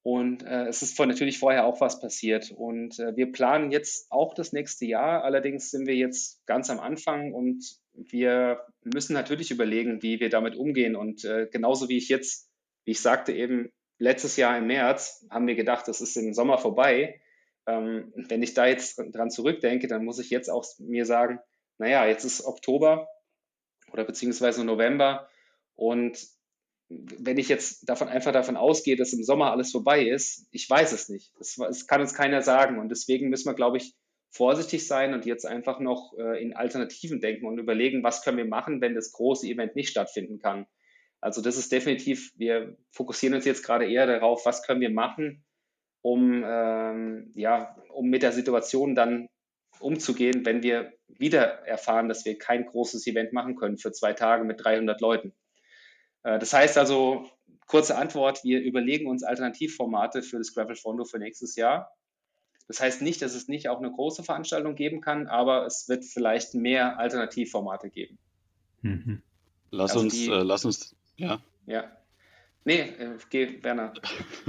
Und äh, es ist natürlich vorher auch was passiert. Und äh, wir planen jetzt auch das nächste Jahr. Allerdings sind wir jetzt ganz am Anfang und wir müssen natürlich überlegen, wie wir damit umgehen. Und äh, genauso wie ich jetzt, wie ich sagte eben, letztes Jahr im März haben wir gedacht, das ist im Sommer vorbei. Ähm, wenn ich da jetzt dran zurückdenke, dann muss ich jetzt auch mir sagen, naja, jetzt ist Oktober oder beziehungsweise November und wenn ich jetzt davon einfach davon ausgehe, dass im Sommer alles vorbei ist, ich weiß es nicht. Das, das kann uns keiner sagen und deswegen müssen wir, glaube ich, vorsichtig sein und jetzt einfach noch äh, in Alternativen denken und überlegen, was können wir machen, wenn das große Event nicht stattfinden kann. Also das ist definitiv, wir fokussieren uns jetzt gerade eher darauf, was können wir machen, um, ähm, ja, um mit der Situation dann umzugehen, wenn wir wieder erfahren, dass wir kein großes Event machen können für zwei Tage mit 300 Leuten. Äh, das heißt also, kurze Antwort, wir überlegen uns Alternativformate für das Gravel Fondo für nächstes Jahr. Das heißt nicht, dass es nicht auch eine große Veranstaltung geben kann, aber es wird vielleicht mehr Alternativformate geben. Mhm. Lass, also uns, die, äh, lass uns ja. Ja. Nee, äh, geh, Werner.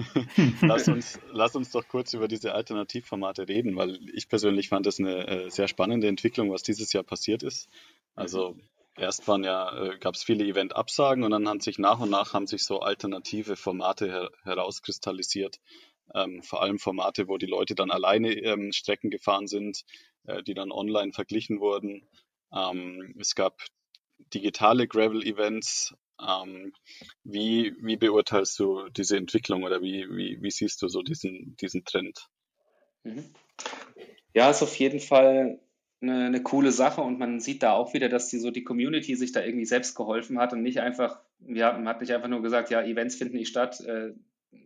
lass, uns, lass uns doch kurz über diese Alternativformate reden, weil ich persönlich fand das eine äh, sehr spannende Entwicklung, was dieses Jahr passiert ist. Also. Erst waren ja, äh, gab es viele Event-Absagen und dann haben sich nach und nach haben sich so alternative Formate her herauskristallisiert. Ähm, vor allem Formate, wo die Leute dann alleine ähm, Strecken gefahren sind, äh, die dann online verglichen wurden. Ähm, es gab digitale Gravel-Events, ähm, wie, wie beurteilst du diese Entwicklung oder wie, wie, wie siehst du so diesen, diesen Trend? Mhm. Ja, ist auf jeden Fall eine, eine, coole Sache und man sieht da auch wieder, dass die so die Community sich da irgendwie selbst geholfen hat und nicht einfach, ja, man hat nicht einfach nur gesagt, ja, Events finden nicht statt, äh,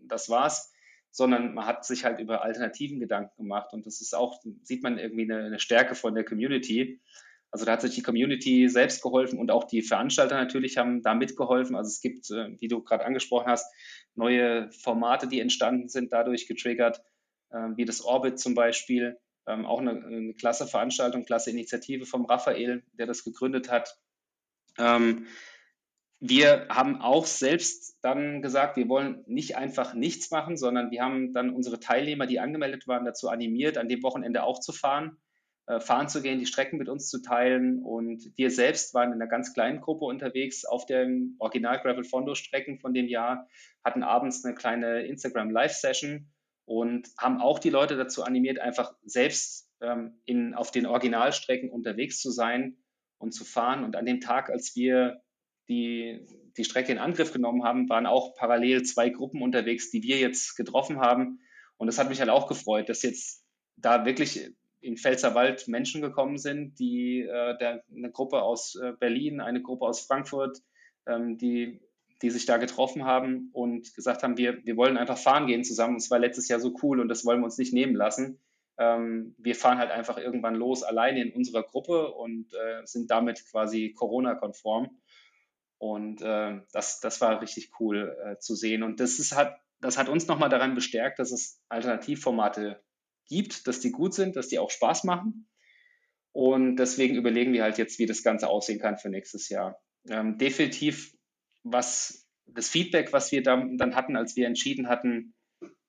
das war's, sondern man hat sich halt über Alternativen Gedanken gemacht. Und das ist auch, sieht man irgendwie eine, eine Stärke von der Community. Also da hat sich die Community selbst geholfen und auch die Veranstalter natürlich haben da mitgeholfen. Also es gibt, äh, wie du gerade angesprochen hast, neue Formate, die entstanden sind, dadurch getriggert, äh, wie das Orbit zum Beispiel. Ähm, auch eine, eine klasse Veranstaltung, klasse Initiative vom Raphael, der das gegründet hat. Ähm, wir haben auch selbst dann gesagt, wir wollen nicht einfach nichts machen, sondern wir haben dann unsere Teilnehmer, die angemeldet waren, dazu animiert, an dem Wochenende auch zu fahren, äh, fahren zu gehen, die Strecken mit uns zu teilen. Und wir selbst waren in einer ganz kleinen Gruppe unterwegs auf den Original Gravel Fondo Strecken von dem Jahr, hatten abends eine kleine Instagram Live Session und haben auch die Leute dazu animiert, einfach selbst ähm, in, auf den Originalstrecken unterwegs zu sein und zu fahren. Und an dem Tag, als wir die die Strecke in Angriff genommen haben, waren auch parallel zwei Gruppen unterwegs, die wir jetzt getroffen haben. Und das hat mich halt auch gefreut, dass jetzt da wirklich in Pfälzerwald Menschen gekommen sind, die äh, der, eine Gruppe aus äh, Berlin, eine Gruppe aus Frankfurt, ähm, die, die sich da getroffen haben und gesagt haben, wir, wir wollen einfach fahren gehen zusammen. Es war letztes Jahr so cool und das wollen wir uns nicht nehmen lassen. Ähm, wir fahren halt einfach irgendwann los, alleine in unserer Gruppe und äh, sind damit quasi Corona-konform. Und äh, das, das war richtig cool äh, zu sehen. Und das, ist, hat, das hat uns nochmal daran bestärkt, dass es Alternativformate gibt, dass die gut sind, dass die auch Spaß machen. Und deswegen überlegen wir halt jetzt, wie das Ganze aussehen kann für nächstes Jahr. Ähm, definitiv, was das Feedback, was wir dann, dann hatten, als wir entschieden hatten,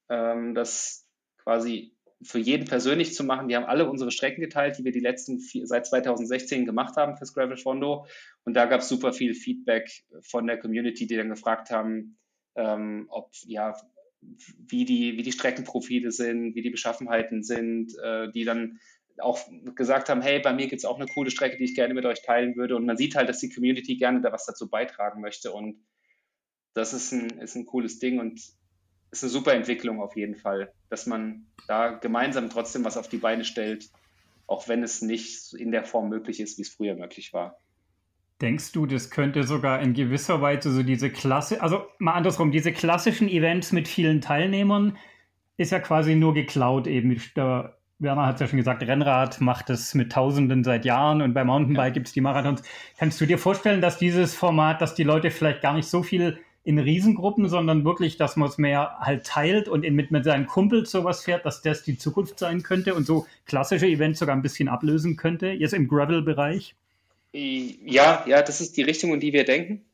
ähm, das quasi für jeden persönlich zu machen. Wir haben alle unsere Strecken geteilt, die wir die letzten vier, seit 2016 gemacht haben fürs Gravel Fondo. Und da gab es super viel Feedback von der Community, die dann gefragt haben, ähm, ob ja, wie die, wie die Streckenprofile sind, wie die Beschaffenheiten sind, äh, die dann auch gesagt haben, hey, bei mir gibt es auch eine coole Strecke, die ich gerne mit euch teilen würde. Und man sieht halt, dass die Community gerne da was dazu beitragen möchte. Und das ist ein, ist ein cooles Ding. Und ist eine super Entwicklung auf jeden Fall, dass man da gemeinsam trotzdem was auf die Beine stellt, auch wenn es nicht in der Form möglich ist, wie es früher möglich war. Denkst du, das könnte sogar in gewisser Weise so diese Klasse, also mal andersrum, diese klassischen Events mit vielen Teilnehmern ist ja quasi nur geklaut eben. Der Werner hat es ja schon gesagt, Rennrad macht es mit Tausenden seit Jahren und bei Mountainbike ja. gibt es die Marathons. Kannst du dir vorstellen, dass dieses Format, dass die Leute vielleicht gar nicht so viel in Riesengruppen, sondern wirklich, dass man es mehr halt teilt und mit, mit seinen Kumpels sowas fährt, dass das die Zukunft sein könnte und so klassische Events sogar ein bisschen ablösen könnte, jetzt im Gravel-Bereich? Ja, ja, das ist die Richtung, in die wir denken.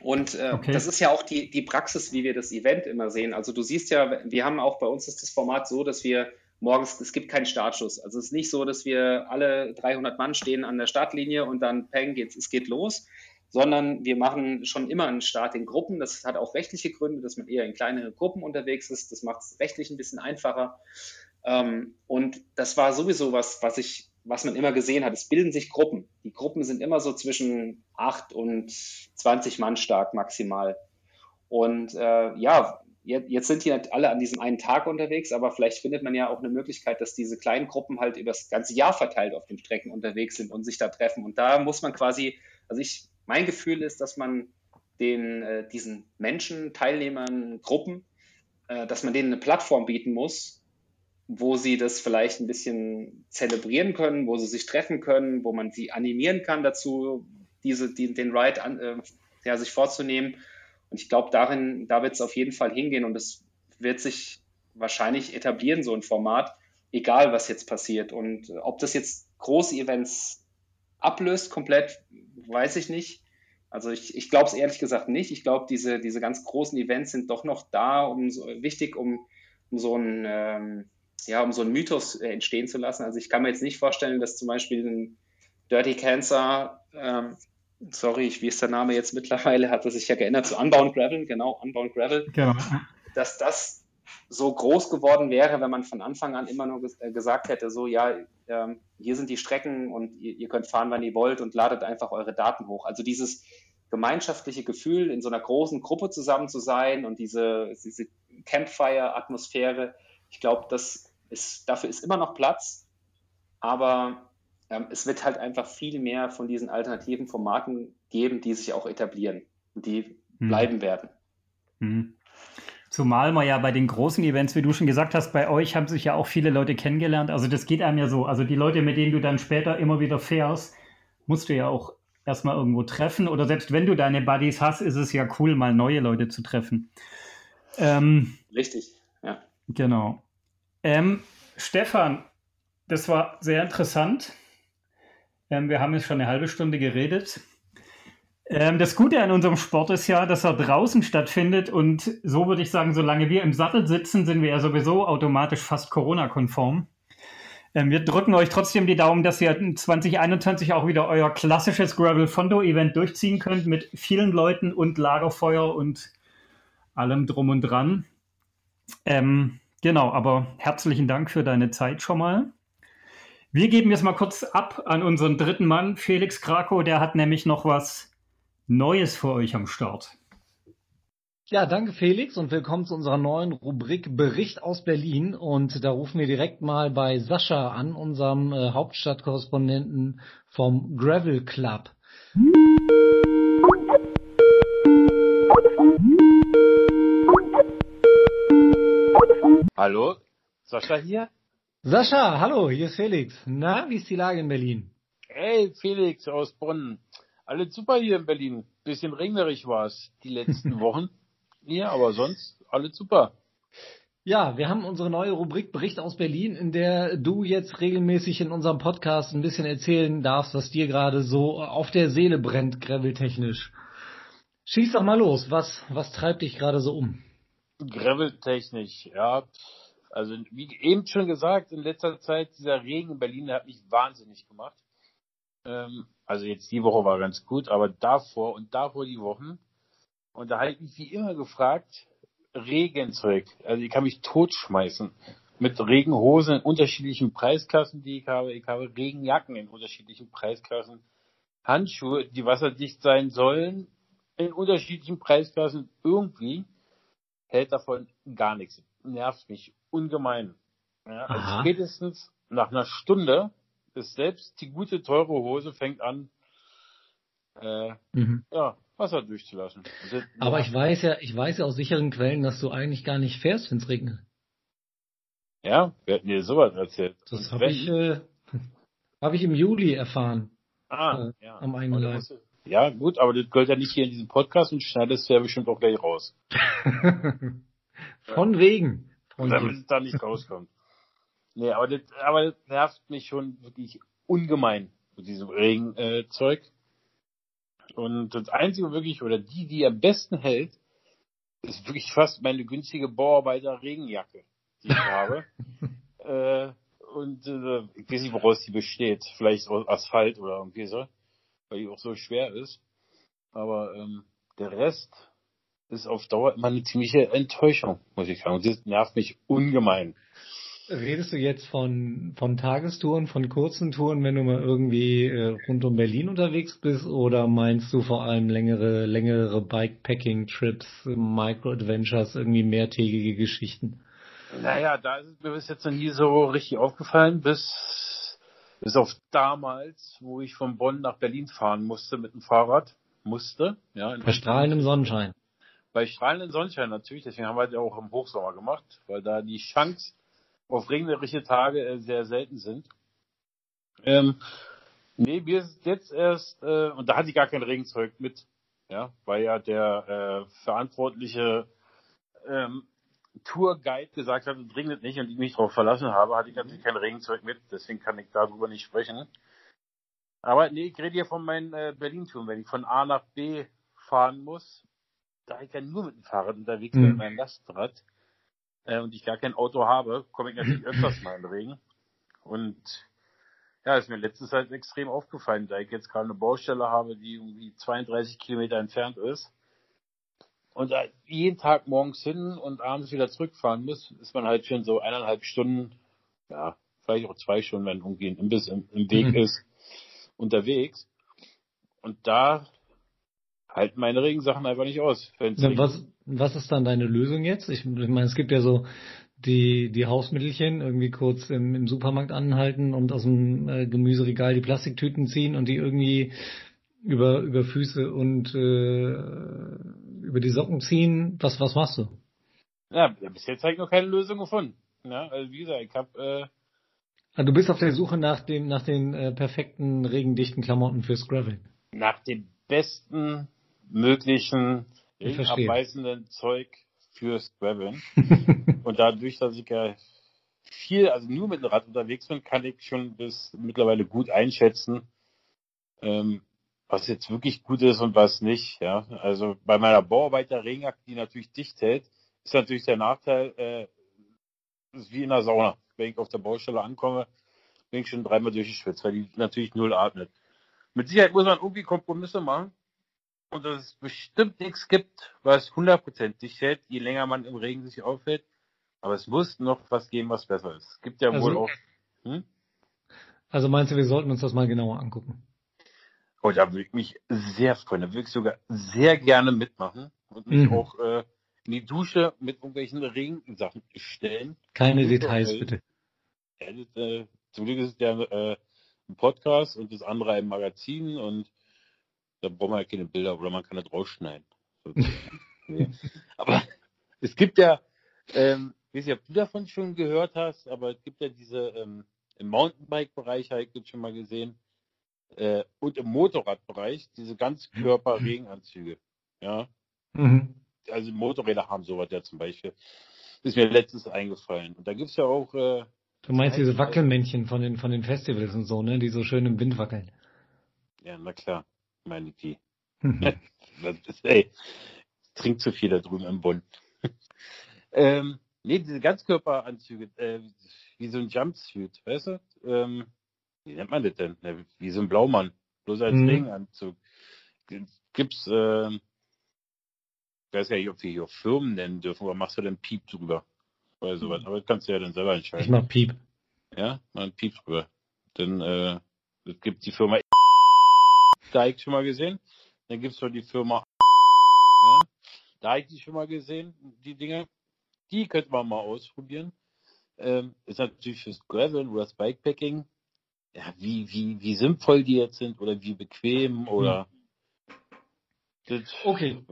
Und äh, okay. das ist ja auch die, die Praxis, wie wir das Event immer sehen. Also du siehst ja, wir haben auch bei uns ist das Format so, dass wir morgens, es gibt keinen Startschuss. Also es ist nicht so, dass wir alle 300 Mann stehen an der Startlinie und dann peng, geht's, es geht los, sondern wir machen schon immer einen Start in Gruppen. Das hat auch rechtliche Gründe, dass man eher in kleinere Gruppen unterwegs ist. Das macht es rechtlich ein bisschen einfacher. Ähm, und das war sowieso was, was ich, was man immer gesehen hat. Es bilden sich Gruppen. Die Gruppen sind immer so zwischen acht und 20 Mann stark maximal. Und äh, ja, jetzt sind die halt alle an diesem einen Tag unterwegs, aber vielleicht findet man ja auch eine Möglichkeit, dass diese kleinen Gruppen halt über das ganze Jahr verteilt auf den Strecken unterwegs sind und sich da treffen. Und da muss man quasi, also ich mein Gefühl ist, dass man den, äh, diesen Menschen, Teilnehmern, Gruppen, äh, dass man denen eine Plattform bieten muss, wo sie das vielleicht ein bisschen zelebrieren können, wo sie sich treffen können, wo man sie animieren kann dazu, diese, die, den Ride an, äh, ja, sich vorzunehmen. Und ich glaube, darin, da wird es auf jeden Fall hingehen und es wird sich wahrscheinlich etablieren, so ein Format, egal was jetzt passiert. Und ob das jetzt große Events ablöst komplett, weiß ich nicht. Also ich, ich glaube es ehrlich gesagt nicht. Ich glaube, diese, diese ganz großen Events sind doch noch da, um so, wichtig, um, um so ein ähm, ja, um so einen Mythos äh, entstehen zu lassen. Also ich kann mir jetzt nicht vorstellen, dass zum Beispiel ein Dirty Cancer, ähm, sorry, wie ist der Name jetzt mittlerweile, hat er sich ja geändert zu Unbound Gravel, genau, Unbound Gravel, genau. dass das so groß geworden wäre, wenn man von Anfang an immer nur ges äh, gesagt hätte, so ja, ähm, hier sind die Strecken und ihr, ihr, könnt fahren, wann ihr wollt und ladet einfach eure Daten hoch. Also dieses gemeinschaftliche Gefühl, in so einer großen Gruppe zusammen zu sein und diese, diese Campfire-Atmosphäre, ich glaube, das ist, dafür ist immer noch Platz, aber ähm, es wird halt einfach viel mehr von diesen alternativen Formaten geben, die sich auch etablieren und die hm. bleiben werden. Hm. Zumal man ja bei den großen Events, wie du schon gesagt hast, bei euch haben sich ja auch viele Leute kennengelernt. Also das geht einem ja so. Also die Leute, mit denen du dann später immer wieder fährst, musst du ja auch erstmal irgendwo treffen. Oder selbst wenn du deine Buddies hast, ist es ja cool, mal neue Leute zu treffen. Ähm, Richtig, ja. Genau. Ähm, Stefan, das war sehr interessant. Ähm, wir haben jetzt schon eine halbe Stunde geredet. Ähm, das Gute an unserem Sport ist ja, dass er draußen stattfindet und so würde ich sagen, solange wir im Sattel sitzen, sind wir ja sowieso automatisch fast Corona-konform. Ähm, wir drücken euch trotzdem die Daumen, dass ihr 2021 auch wieder euer klassisches Gravel Fondo Event durchziehen könnt mit vielen Leuten und Lagerfeuer und allem drum und dran. Ähm, genau, aber herzlichen Dank für deine Zeit schon mal. Wir geben jetzt mal kurz ab an unseren dritten Mann, Felix Krakow. Der hat nämlich noch was Neues für euch am Start. Ja, danke Felix und willkommen zu unserer neuen Rubrik Bericht aus Berlin. Und da rufen wir direkt mal bei Sascha an, unserem äh, Hauptstadtkorrespondenten vom Gravel Club. Hallo, Sascha hier? Sascha, hallo, hier ist Felix. Na, wie ist die Lage in Berlin? Hey, Felix aus Bonn. Alles super hier in Berlin. Bisschen regnerisch war es die letzten Wochen. Ja, aber sonst alles super. Ja, wir haben unsere neue Rubrik Bericht aus Berlin, in der du jetzt regelmäßig in unserem Podcast ein bisschen erzählen darfst, was dir gerade so auf der Seele brennt, graveltechnisch. Schieß doch mal los. Was, was treibt dich gerade so um? Graveltechnisch, ja. Also, wie eben schon gesagt, in letzter Zeit, dieser Regen in Berlin hat mich wahnsinnig gemacht. Ähm, also jetzt die Woche war ganz gut, aber davor und davor die Wochen und da habe ich mich wie immer gefragt, Regenzeug. Also ich kann mich totschmeißen. Mit Regenhosen in unterschiedlichen Preisklassen, die ich habe. Ich habe Regenjacken in unterschiedlichen Preisklassen. Handschuhe, die wasserdicht sein sollen, in unterschiedlichen Preisklassen. Irgendwie hält davon gar nichts. Nervt mich ungemein. Ja, also spätestens nach einer Stunde ist selbst die gute teure Hose fängt an, äh, mhm. ja, Wasser durchzulassen. Das, Aber ja. ich weiß ja, ich weiß ja aus sicheren Quellen, dass du eigentlich gar nicht fährst, wenn es regnet. Ja, wer hat mir sowas erzählt? Das habe ich, äh, hab ich im Juli erfahren. Ah, äh, ja. Am eigenen Leib. Ja, gut, aber das gehört ja nicht hier in diesem Podcast und schneidest du ja bestimmt auch gleich raus. Von wegen. Von Damit es da nicht rauskommt. Nee, aber das, aber das nervt mich schon wirklich ungemein mit diesem Regenzeug. Äh, und das Einzige wirklich, oder die, die am besten hält, ist wirklich fast meine günstige Bauarbeiter Regenjacke, die ich habe. äh, und äh, ich weiß nicht, woraus die besteht. Vielleicht aus Asphalt oder irgendwie so, weil die auch so schwer ist. Aber ähm, der Rest ist auf Dauer immer eine ziemliche Enttäuschung, muss ich sagen. Und das nervt mich ungemein. Redest du jetzt von, von Tagestouren, von kurzen Touren, wenn du mal irgendwie äh, rund um Berlin unterwegs bist, oder meinst du vor allem längere, längere Bikepacking-Trips, Micro-Adventures, irgendwie mehrtägige Geschichten? Naja, da ist es mir bis jetzt noch nie so richtig aufgefallen, bis, bis auf damals, wo ich von Bonn nach Berlin fahren musste mit dem Fahrrad. Musste, ja. Bei strahlendem Sonnenschein. Bei strahlendem Sonnenschein natürlich, deswegen haben wir das ja auch im Hochsommer gemacht, weil da die Chance auf regnerische Tage äh, sehr selten sind. Ähm, nee, wir sind jetzt erst, äh, und da hatte ich gar kein Regenzeug mit, ja, weil ja der äh, verantwortliche ähm, Tourguide gesagt hat, es regnet nicht und ich mich darauf verlassen habe, hatte ich natürlich kein Regenzeug mit, deswegen kann ich darüber nicht sprechen. Aber nee, ich rede hier von meinen äh, Berlin-Touren. Wenn ich von A nach B fahren muss, da ich ja nur mit dem Fahrrad unterwegs bin, mhm. mit meinem Lastrad, äh, und ich gar kein Auto habe, komme ich natürlich öfters mal in den Regen. Und ja, ist mir letzte Zeit extrem aufgefallen, da ich jetzt gerade eine Baustelle habe, die irgendwie 32 Kilometer entfernt ist. Und jeden Tag morgens hin und abends wieder zurückfahren muss, ist man halt schon so eineinhalb Stunden, ja, vielleicht auch zwei Stunden, wenn irgendwie ein Imbiss im, im Weg mhm. ist, unterwegs. Und da halten meine Regensachen einfach nicht aus. Ja, was, was ist dann deine Lösung jetzt? Ich, ich meine, es gibt ja so die, die Hausmittelchen, irgendwie kurz im, im Supermarkt anhalten und aus dem äh, Gemüseregal die Plastiktüten ziehen und die irgendwie über, über Füße und äh, über die Socken ziehen. Was, was machst du? Ja, bis jetzt habe ich noch keine Lösung gefunden. Ja, also wie gesagt, ich habe. Äh, also du bist auf der Suche nach dem, nach den äh, perfekten regendichten Klamotten fürs Gravel. Nach dem besten möglichen abweisenden Zeug fürs Graveln. Und dadurch, dass ich ja viel, also nur mit dem Rad unterwegs bin, kann ich schon bis mittlerweile gut einschätzen, ähm, was jetzt wirklich gut ist und was nicht. Ja, also bei meiner Bauarbeit der Regenjacke, die natürlich dicht hält, ist natürlich der Nachteil, äh, ist wie in der Sauna. Wenn ich auf der Baustelle ankomme, bin ich schon dreimal durchgeschwitzt, weil die natürlich null atmet. Mit Sicherheit muss man irgendwie Kompromisse machen und dass es bestimmt nichts gibt, was hundertprozentig hält, je länger man im Regen sich aufhält. Aber es muss noch was geben, was besser ist. Es gibt ja also, wohl auch. Hm? Also meinst du, wir sollten uns das mal genauer angucken? Oh, da würde ich mich sehr freuen. Da würde ich sogar sehr gerne mitmachen und mich mhm. auch äh, in die Dusche mit irgendwelchen Regensachen stellen. Keine Details, bitte. Ja, das, äh, zum Glück ist es ja äh, ein Podcast und das andere ein Magazin und da braucht man ja keine Bilder oder man kann das rausschneiden. nee. Aber es gibt ja, ähm, ich weiß nicht, ob du davon schon gehört hast, aber es gibt ja diese, ähm, im Mountainbike-Bereich habe ich das schon mal gesehen, äh, und im Motorradbereich diese Ganzkörper-Regenanzüge. Ja. Mhm. Also Motorräder haben sowas ja zum Beispiel. Ist mir letztens eingefallen. Und da gibt es ja auch. Äh, du meinst diese Wackelmännchen von den, von den Festivals und so, ne? Die so schön im Wind wackeln. Ja, na klar, meine die. Mhm. das ist, ey, trinkt zu viel da drüben im Bund. ähm, nee, diese Ganzkörperanzüge, äh, wie so ein Jumpsuit, weißt du? Ähm, wie nennt man das denn? Wie so ein Blaumann, bloß als mhm. Regenanzug. Gibt's, äh, ich weiß gar nicht, ob wir hier Firmen nennen dürfen, aber machst du denn Piep drüber? Oder sowas. Aber das kannst du ja dann selber entscheiden. Ich mach Piep. Ja, ein Piep drüber. Dann, äh, es gibt die Firma da habe ich schon mal gesehen. Dann gibt es noch die Firma ja, da habe ich die schon mal gesehen, die Dinger. Die könnte man mal ausprobieren. Ähm, ist natürlich fürs Gravel oder das Bikepacking ja, wie, wie, wie sinnvoll die jetzt sind oder wie bequem oder. Hm. okay.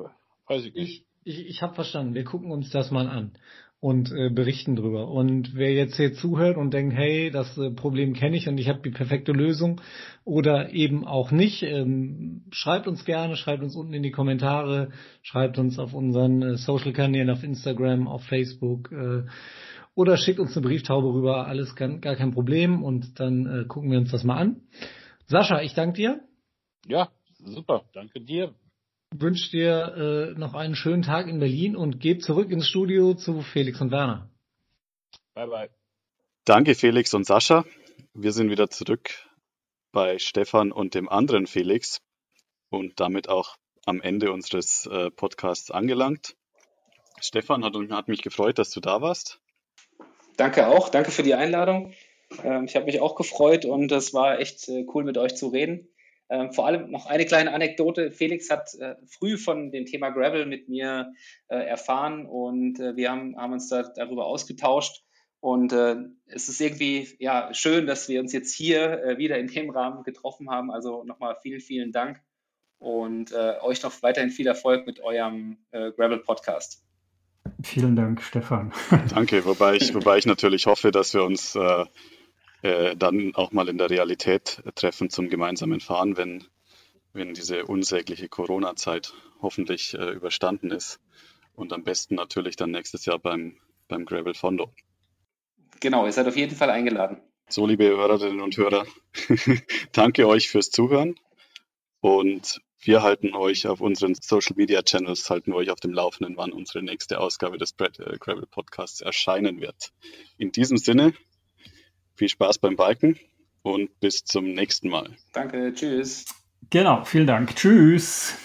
Weiß ich nicht. Ich, ich, ich habe verstanden. Wir gucken uns das mal an und äh, berichten drüber. Und wer jetzt hier zuhört und denkt, hey, das äh, Problem kenne ich und ich habe die perfekte Lösung oder eben auch nicht, ähm, schreibt uns gerne, schreibt uns unten in die Kommentare, schreibt uns auf unseren äh, Social-Kanälen, auf Instagram, auf Facebook. Äh, oder schickt uns eine Brieftaube rüber, alles kann, gar kein Problem und dann äh, gucken wir uns das mal an. Sascha, ich danke dir. Ja, super, danke dir. Wünsche dir äh, noch einen schönen Tag in Berlin und gebe zurück ins Studio zu Felix und Werner. Bye bye. Danke Felix und Sascha. Wir sind wieder zurück bei Stefan und dem anderen Felix und damit auch am Ende unseres äh, Podcasts angelangt. Stefan hat, hat mich gefreut, dass du da warst. Danke auch, danke für die Einladung. Ähm, ich habe mich auch gefreut und es war echt äh, cool, mit euch zu reden. Ähm, vor allem noch eine kleine Anekdote. Felix hat äh, früh von dem Thema Gravel mit mir äh, erfahren und wir haben, haben uns da darüber ausgetauscht. Und es ist irgendwie ja, schön, dass wir uns jetzt hier wieder in dem Rahmen getroffen haben. Also nochmal vielen, vielen Dank und euch noch weiterhin viel Erfolg mit eurem Gravel-Podcast. Vielen Dank, Stefan. Danke, wobei ich, wobei ich natürlich hoffe, dass wir uns äh, äh, dann auch mal in der Realität treffen zum gemeinsamen Fahren, wenn, wenn diese unsägliche Corona-Zeit hoffentlich äh, überstanden ist. Und am besten natürlich dann nächstes Jahr beim, beim Gravel Fondo. Genau, ihr seid auf jeden Fall eingeladen. So, liebe Hörerinnen und Hörer, danke euch fürs Zuhören und wir halten euch auf unseren Social Media Channels, halten wir euch auf dem Laufenden, wann unsere nächste Ausgabe des Brad, äh, Gravel Podcasts erscheinen wird. In diesem Sinne, viel Spaß beim Biken und bis zum nächsten Mal. Danke, tschüss. Genau, vielen Dank. Tschüss.